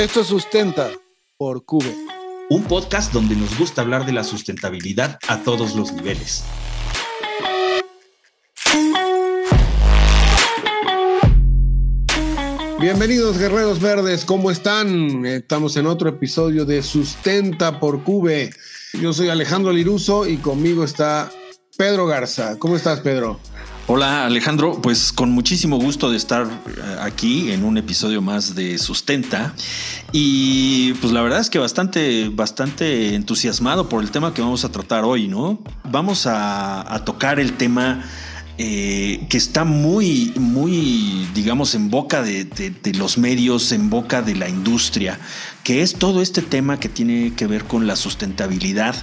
Esto Sustenta por Cube. Un podcast donde nos gusta hablar de la sustentabilidad a todos los niveles. Bienvenidos guerreros verdes, ¿cómo están? Estamos en otro episodio de Sustenta por Cube. Yo soy Alejandro Liruso y conmigo está Pedro Garza. ¿Cómo estás, Pedro? Hola Alejandro, pues con muchísimo gusto de estar eh, aquí en un episodio más de Sustenta. Y pues la verdad es que bastante, bastante entusiasmado por el tema que vamos a tratar hoy, ¿no? Vamos a, tocar el tema eh, que está muy, muy, digamos, en boca de, de, los medios, en boca de la industria, que es todo este tema que tiene que ver con la sustentabilidad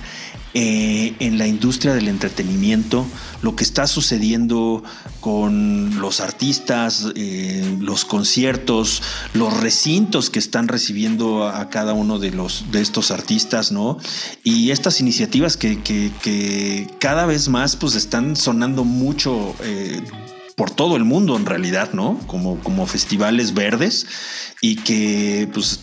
eh, en la industria del entretenimiento, lo que está sucediendo con los artistas, eh, los conciertos, los recintos que están recibiendo a cada uno de, los, de estos artistas, ¿no? Y estas iniciativas que, cada vez más pues están sonando mucho. Eh, por todo el mundo en realidad, ¿no? Como, como festivales verdes y que pues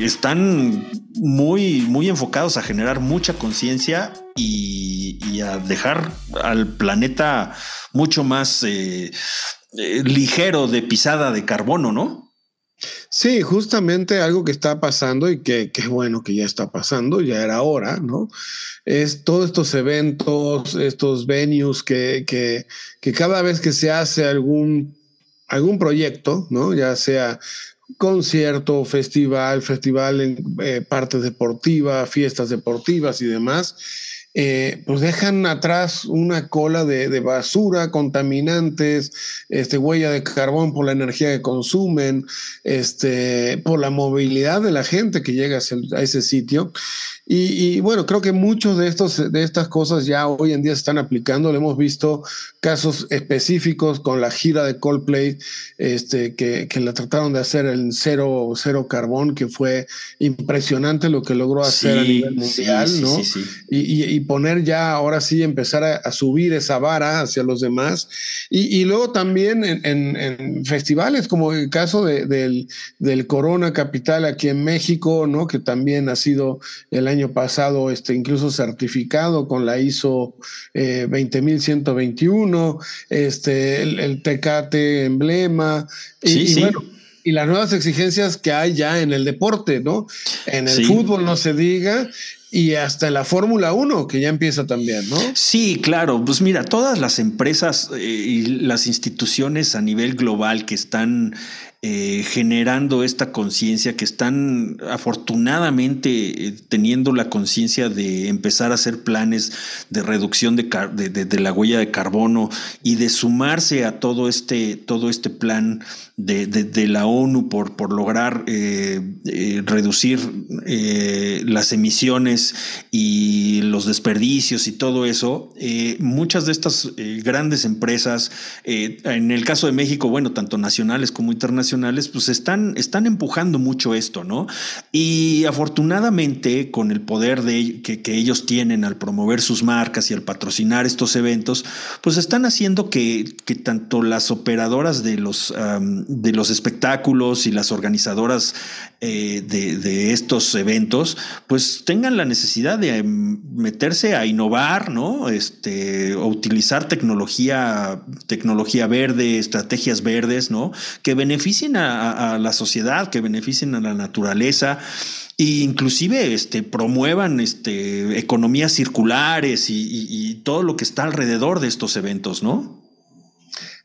están muy, muy enfocados a generar mucha conciencia y, a dejar al planeta mucho más eh, eh, ligero de pisada de carbono, ¿no? Sí, justamente algo que está pasando y que, es bueno que ya está pasando, ya era hora, ¿no? Es todos estos eventos, estos venues que, que, que cada vez que se hace algún, algún proyecto, ¿no? Ya sea concierto, festival, festival en eh, partes deportivas, fiestas deportivas y demás, eh, pues dejan atrás una cola de, basura, contaminantes, este, huella de carbón por la energía que consumen, este, por la movilidad de la gente que llega a ese sitio. Y, bueno, creo que muchos de, estos, de estas cosas ya hoy en día se están aplicando. Lo hemos visto casos específicos con la gira de Coldplay, este, que, que la trataron de hacer en cero, cero carbón, que fue impresionante lo que logró hacer a nivel mundial, ¿no? Y, y, poner ya, ahora sí, empezar a, subir esa vara hacia los demás. Y, luego también en, en, festivales, como el caso de, del, del Corona Capital aquí en México, ¿no? Que también ha sido el año pasado, este, incluso certificado con la ISO 20121, eh, este, el, Tecate emblema. Y, bueno, y las nuevas exigencias que hay ya en el deporte, ¿no? En el fútbol no se diga, y hasta la Fórmula 1, que ya empieza también, ¿no? Sí, claro. Pues mira, todas las empresas eh, y las instituciones a nivel global que están eh, generando esta conciencia, que están afortunadamente eh, teniendo la conciencia de empezar a hacer planes de reducción de, la huella de carbono y de sumarse a todo este, todo este plan de, la ONU por, por lograr eh, reducir las emisiones y los desperdicios y todo eso, muchas de estas grandes empresas, en el caso de México, bueno, tanto nacionales como internacionales, pues están, están empujando mucho esto, ¿no? Y afortunadamente, con el poder de, que, ellos tienen al promover sus marcas y al patrocinar estos eventos, pues están haciendo que, tanto las operadoras de los, de los espectáculos y las organizadoras eh, de, estos eventos, pues tengan la necesidad de em, meterse a innovar, ¿no? Este, o utilizar tecnología, tecnología verde, estrategias verdes, ¿no? Que beneficien a, la sociedad, que beneficien a la naturaleza e inclusive este, promuevan este, economías circulares y todo lo que está alrededor de estos eventos, ¿no?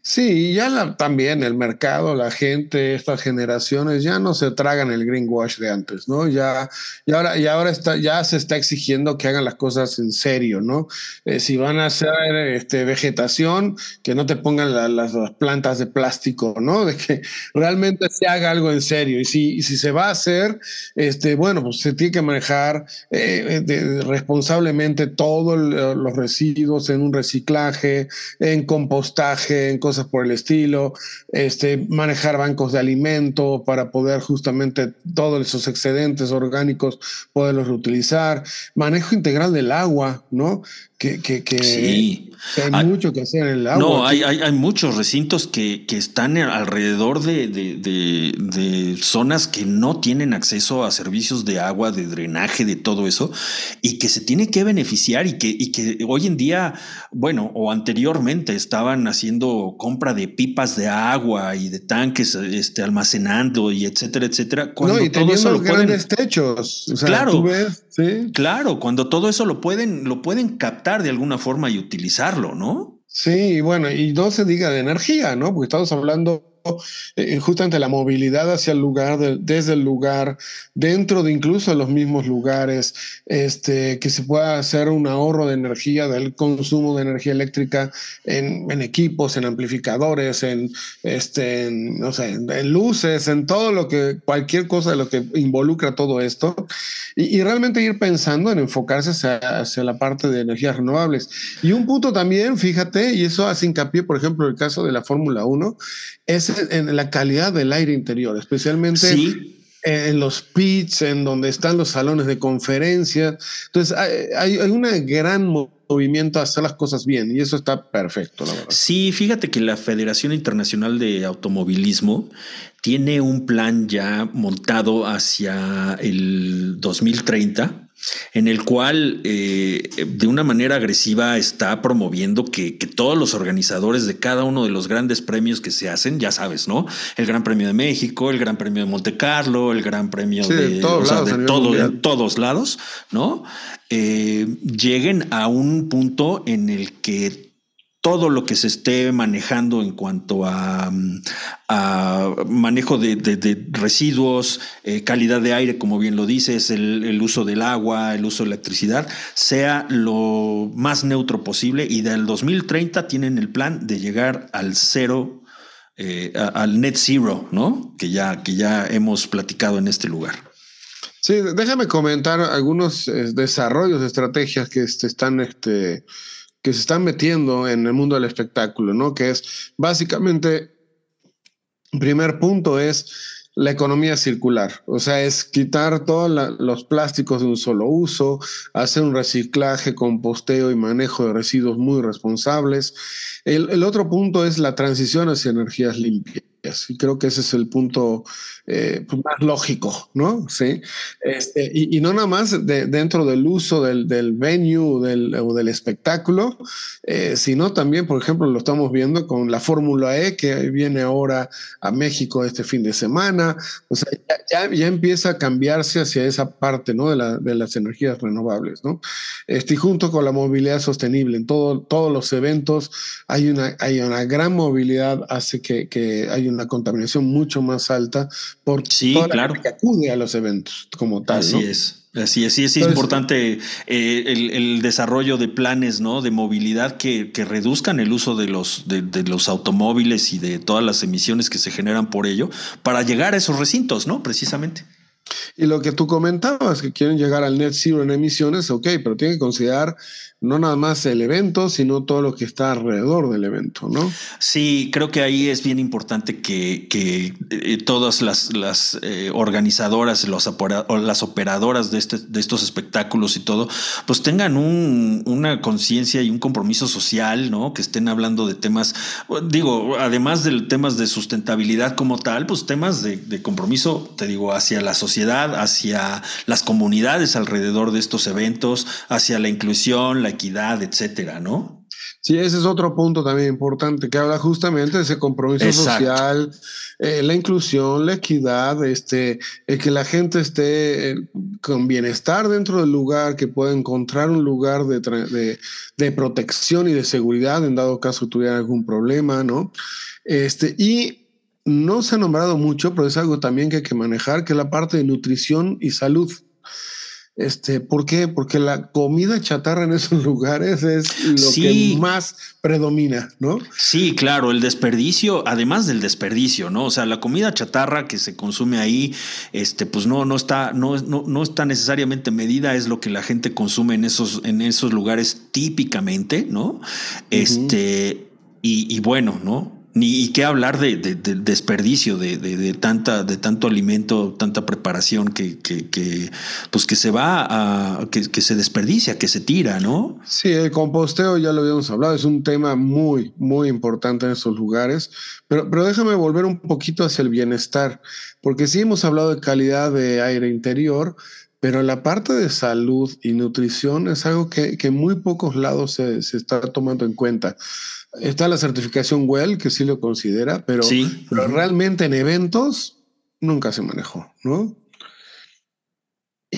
Sí, ya también el mercado, la gente, estas generaciones ya no se tragan el greenwash de antes, ¿no? Ya, y ahora, y ahora está, ya se está exigiendo que hagan las cosas en serio, ¿no? Eh, si van a hacer este, vegetación, que no te pongan las, plantas de plástico, ¿no? De que realmente se haga algo en serio. Y si, si se va a hacer, este, bueno, pues se tiene que manejar eh, responsablemente todos los residuos en un reciclaje, en compostaje, en cosas por el estilo, este, manejar bancos de alimento para poder justamente todos esos excedentes orgánicos poderlos reutilizar, manejo integral del agua, ¿no? Que, que, que, sí. hay, mucho que hacer en el agua. No, hay, hay, hay muchos recintos que, que están alrededor de, de, de, de, zonas que no tienen acceso a servicios de agua, de drenaje, de todo eso, y que se tiene que beneficiar y que, y que hoy en día, bueno, o anteriormente estaban haciendo compra de pipas de agua y de tanques este, almacenando y etcétera, etcétera. Cuando no, y todo eso lo grandes pueden, techos. O sea, claro, ves, ¿sí? claro, cuando todo eso lo pueden, lo pueden captar de alguna forma y utilizarlo, ¿no? Sí, bueno, y no se diga de energía, ¿no? Porque estamos hablando eh, justamente la movilidad hacia el lugar, de, desde el lugar, dentro de incluso los mismos lugares, este, que se pueda hacer un ahorro de energía, del consumo de energía eléctrica en, en equipos, en amplificadores, en, este, no sé, luces, en todo lo que, cualquier cosa de lo que involucra todo esto, y, y realmente ir pensando en enfocarse hacia, hacia, la parte de energías renovables. Y un punto también, fíjate, y eso hace hincapié, por ejemplo, el caso de la Fórmula 1, es en la calidad del aire interior, especialmente en los pits, en donde están los salones de conferencia. Entonces, hay, hay un gran movimiento a hacer las cosas bien y eso está perfecto, la verdad. Sí, fíjate que la Federación Internacional de Automovilismo tiene un plan ya montado hacia el 2030 en el cual eh, de una manera agresiva está promoviendo que, que, todos los organizadores de cada uno de los grandes premios que se hacen, ya sabes, ¿no? El Gran Premio de México, el Gran Premio de Monte Carlo, el Gran Premio sí, de, de, todos, o sea, lados, de todo, en todos lados, ¿no? Eh, lleguen a un punto en el que todo lo que se esté manejando en cuanto a, a manejo de, residuos, eh, calidad de aire, como bien lo dices, el, uso del agua, el uso de electricidad, sea lo más neutro posible y del 2030 tienen el plan de llegar al cero, eh, al net zero, ¿no? Que ya, que ya hemos platicado en este lugar. Sí, déjame comentar algunos eh, desarrollos de estrategias que este, están este, que se están metiendo en el mundo del espectáculo, ¿no? Que es básicamente, primer punto es la economía circular, o sea, es quitar todos los plásticos de un solo uso, hacer un reciclaje, composteo y manejo de residuos muy responsables. El, el otro punto es la transición hacia energías limpias. Creo que ese es el punto eh, pues más lógico, ¿no? Sí. Este, y, no nada más de, dentro del uso del, venue o del espectáculo, eh, sino también, por ejemplo, lo estamos viendo con la Fórmula E que viene ahora a México este fin de semana. O sea, ya, empieza a cambiarse hacia esa parte, ¿no? De, la, de las energías renovables, ¿no? Este, y junto con la movilidad sostenible, en todo, todos los eventos hay una, hay una gran movilidad, hace que, que hay una contaminación mucho más alta por sí, toda claro. la que acude a los eventos como tal. Así ¿no? es. Así es, sí es Entonces, importante eh, el, el, desarrollo de planes ¿no? de movilidad que, que reduzcan el uso de los, de, de, los automóviles y de todas las emisiones que se generan por ello para llegar a esos recintos, ¿no? Precisamente. Y lo que tú comentabas, que quieren llegar al net zero en emisiones, ok, pero tienen que considerar no nada más el evento, sino todo lo que está alrededor del evento, ¿no? Sí, creo que ahí es bien importante que, que eh, todas las, las eh, organizadoras, los las operadoras de, este, de estos espectáculos y todo, pues tengan un, una conciencia y un compromiso social, ¿no? Que estén hablando de temas, digo, además de temas de sustentabilidad como tal, pues temas de, de compromiso, te digo, hacia la sociedad, hacia las comunidades alrededor de estos eventos, hacia la inclusión, la equidad, etcétera, ¿no? Sí, ese es otro punto también importante que habla justamente de ese compromiso Exacto. social, eh, la inclusión, la equidad, este, el que la gente esté eh, con bienestar dentro del lugar, que pueda encontrar un lugar de, de, de, protección y de seguridad en dado caso tuviera algún problema, ¿no? Este, y no se ha nombrado mucho, pero es algo también que hay que manejar, que es la parte de nutrición y salud. Este, ¿Por qué? Porque la comida chatarra en esos lugares es lo sí. que más predomina, ¿no? Sí, claro, el desperdicio, además del desperdicio, ¿no? O sea, la comida chatarra que se consume ahí, este, pues no, no está, no, no, no está necesariamente medida, es lo que la gente consume en esos, en esos lugares típicamente, ¿no? Uh -huh. Este, y, y bueno, ¿no? Ni qué hablar de, desperdicio de, tanta, de tanto alimento, tanta preparación que, pues que se va a, que, se desperdicia, que se tira, ¿no? Sí, el composteo ya lo habíamos hablado, es un tema muy, muy importante en esos lugares, pero, pero déjame volver un poquito hacia el bienestar, porque sí hemos hablado de calidad de aire interior, pero la parte de salud y nutrición es algo que, muy pocos lados se, se está tomando en cuenta. Está la certificación WELL, que sí lo considera, pero, pero realmente en eventos nunca se manejó, ¿no?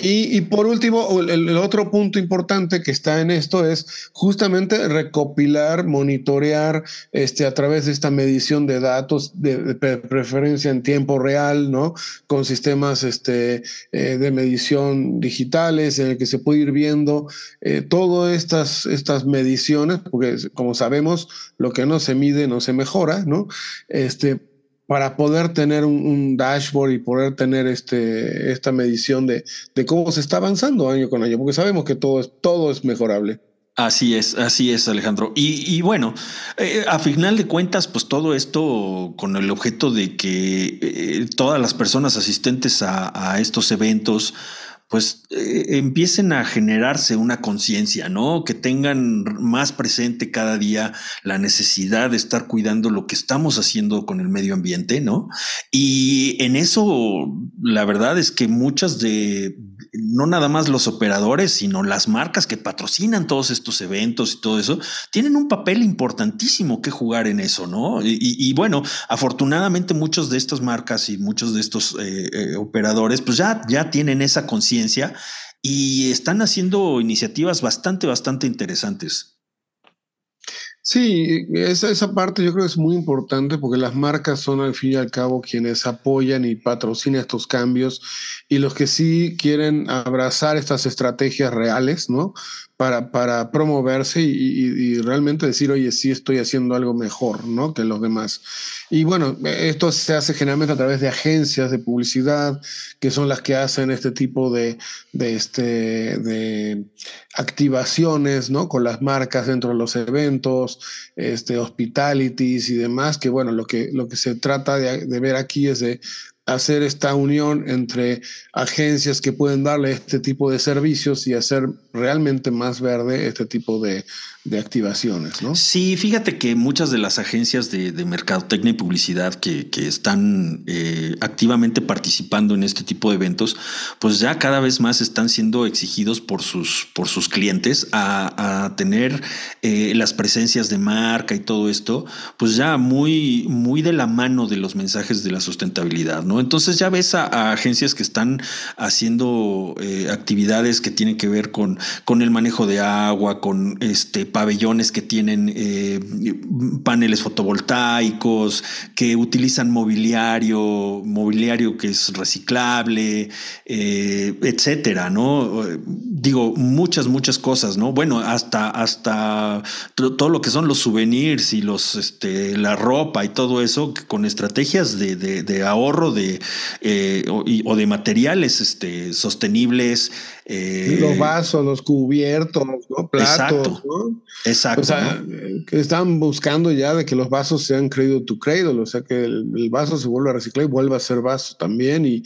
Y, por último, el, otro punto importante que está en esto es justamente recopilar, monitorear este, a través de esta medición de datos de, preferencia en tiempo real, ¿no? Con sistemas este, eh, de medición digitales en el que se puede ir viendo eh, todas estas, estas mediciones, porque como sabemos, lo que no se mide no se mejora, ¿no? Este, para poder tener un, dashboard y poder tener este, esta medición de, de, cómo se está avanzando año con año, porque sabemos que todo es, todo es mejorable. Así es, así es, Alejandro. Y, bueno, eh, a final de cuentas, pues todo esto con el objeto de que eh, todas las personas asistentes a, a estos eventos, pues eh, empiecen a generarse una conciencia, ¿no? Que tengan más presente cada día la necesidad de estar cuidando lo que estamos haciendo con el medio ambiente, ¿no? Y en eso, la verdad es que muchas de, no nada más los operadores, sino las marcas que patrocinan todos estos eventos y todo eso, tienen un papel importantísimo que jugar en eso, ¿no? Y, bueno, afortunadamente muchos de estas marcas y muchos de estos eh, eh, operadores, pues ya, ya tienen esa conciencia y están haciendo iniciativas bastante, bastante interesantes. Sí, esa, esa parte yo creo que es muy importante porque las marcas son al fin y al cabo quienes apoyan y patrocinan estos cambios y los que sí quieren abrazar estas estrategias reales, ¿no? para, para promoverse y, realmente decir, oye, sí estoy haciendo algo mejor, ¿no? Que los demás. Y bueno, esto se hace generalmente a través de agencias de publicidad, que son las que hacen este tipo de, de, este, de activaciones, ¿no? Con las marcas dentro de los eventos, este, hospitalities y demás, que bueno, lo que, lo que se trata de, de ver aquí es de hacer esta unión entre agencias que pueden darle este tipo de servicios y hacer realmente más verde este tipo de, de activaciones, ¿no? Sí, fíjate que muchas de las agencias de, de mercadotecnia y publicidad que, que están eh, activamente participando en este tipo de eventos, pues ya cada vez más están siendo exigidos por sus, por sus clientes a, a tener eh, las presencias de marca y todo esto, pues ya muy, muy de la mano de los mensajes de la sustentabilidad, ¿no? Entonces ya ves a, agencias que están haciendo eh, actividades que tienen que ver con, con el manejo de agua, con este pabellones que tienen eh, paneles fotovoltaicos, que utilizan mobiliario, mobiliario que es reciclable, eh, etcétera, ¿no? Digo, muchas, muchas cosas, ¿no? Bueno, hasta, hasta todo lo que son los souvenirs y los, este, la ropa y todo eso, con estrategias de, ahorro de, eh, o, de materiales este, sostenibles. Los vasos, los cubiertos, ¿no? platos, ¿no? Exacto. O sea, que están buscando ya de que los vasos sean cradle to cradle, o sea, que el, vaso se vuelva a reciclar y vuelva a ser vaso también y,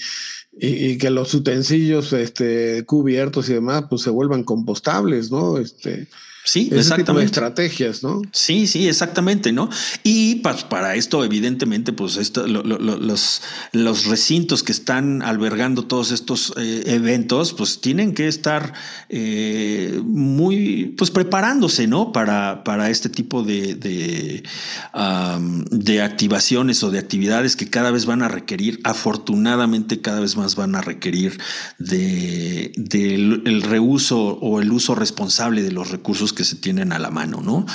y, que los utensilios este, cubiertos y demás pues se vuelvan compostables, ¿no? Este, Sí, exactamente. estrategias, ¿no? Sí, sí, exactamente, ¿no? Y pues, para esto, evidentemente, pues esto, los, los recintos que están albergando todos estos eh, eventos, pues tienen que estar eh, muy, pues preparándose, ¿no? Para, para este tipo de, de, de activaciones o de actividades que cada vez van a requerir, afortunadamente cada vez más van a requerir de, el reuso o el uso responsable de los recursos que se tienen a la mano, ¿no?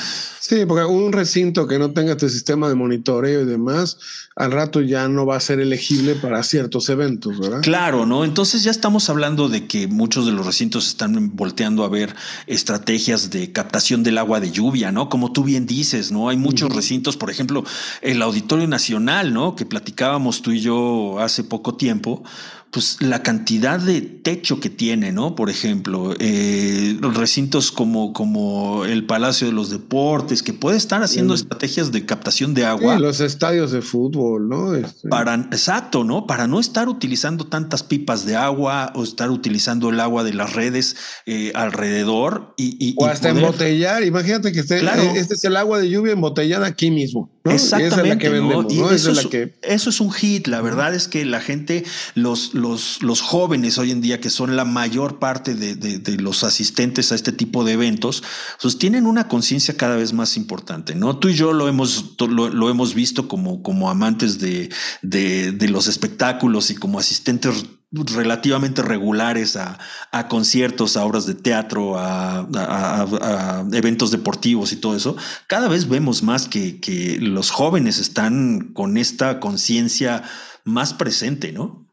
Sí, porque un recinto que no tenga este sistema de monitoreo y demás, al rato ya no va a ser elegible para ciertos eventos, ¿verdad? Claro, ¿no? Entonces ya estamos hablando de que muchos de los recintos están volteando a ver estrategias de captación del agua de lluvia, ¿no? Como tú bien dices, ¿no? Hay muchos recintos, por ejemplo, el Auditorio Nacional, ¿no? Que platicábamos tú y yo hace poco tiempo pues la cantidad de techo que tiene, ¿no? Por ejemplo, eh, recintos como, como el Palacio de los Deportes, que puede estar haciendo estrategias de captación de agua. los estadios de fútbol, ¿no? Este, para, exacto, ¿no? Para no estar utilizando tantas pipas de agua o estar utilizando el agua de las redes eh, alrededor y, o hasta embotellar. Imagínate que este, este es el agua de lluvia embotellada aquí mismo. Exactamente. eso, es un hit. La verdad es que la gente, los, los, los jóvenes hoy en día, que son la mayor parte de, los asistentes a este tipo de eventos, pues tienen una conciencia cada vez más importante. ¿no? Tú y yo lo hemos, lo, hemos visto como, como amantes de, de los espectáculos y como asistentes relativamente regulares a, conciertos, a obras de teatro, a, eventos deportivos y todo eso, cada vez vemos más que, los jóvenes están con esta conciencia más presente, ¿no?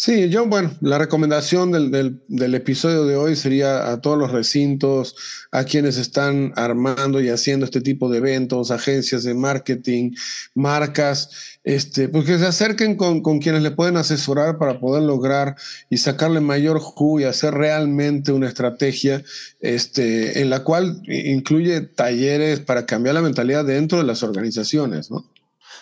Sí, yo, bueno, la recomendación del, del, episodio de hoy sería a todos los recintos, a quienes están armando y haciendo este tipo de eventos, agencias de marketing, marcas, este, pues que se acerquen con, con quienes le pueden asesorar para poder lograr y sacarle mayor jugo y hacer realmente una estrategia este, en la cual incluye talleres para cambiar la mentalidad dentro de las organizaciones, ¿no?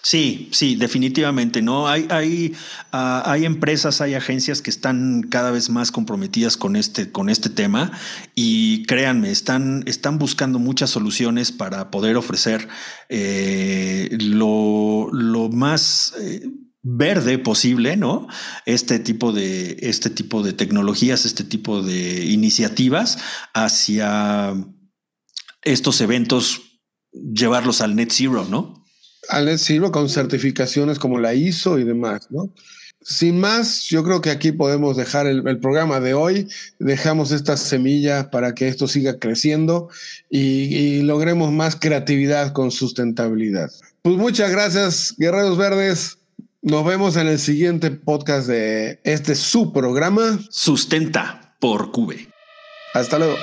Sí, sí, definitivamente, ¿no? Hay, hay, ah, hay empresas, hay agencias que están cada vez más comprometidas con este, con este tema y créanme, están, están buscando muchas soluciones para poder ofrecer eh, lo, más... Eh, verde posible, ¿no? Este tipo de, este tipo de tecnologías, este tipo de iniciativas hacia estos eventos, llevarlos al net zero, ¿no? Al sirvo con certificaciones como la ISO y demás, ¿no? Sin más, yo creo que aquí podemos dejar el, programa de hoy. Dejamos estas semillas para que esto siga creciendo y, logremos más creatividad con sustentabilidad. Pues muchas gracias, Guerreros Verdes. Nos vemos en el siguiente podcast de este su programa. Sustenta por Cube. Hasta luego.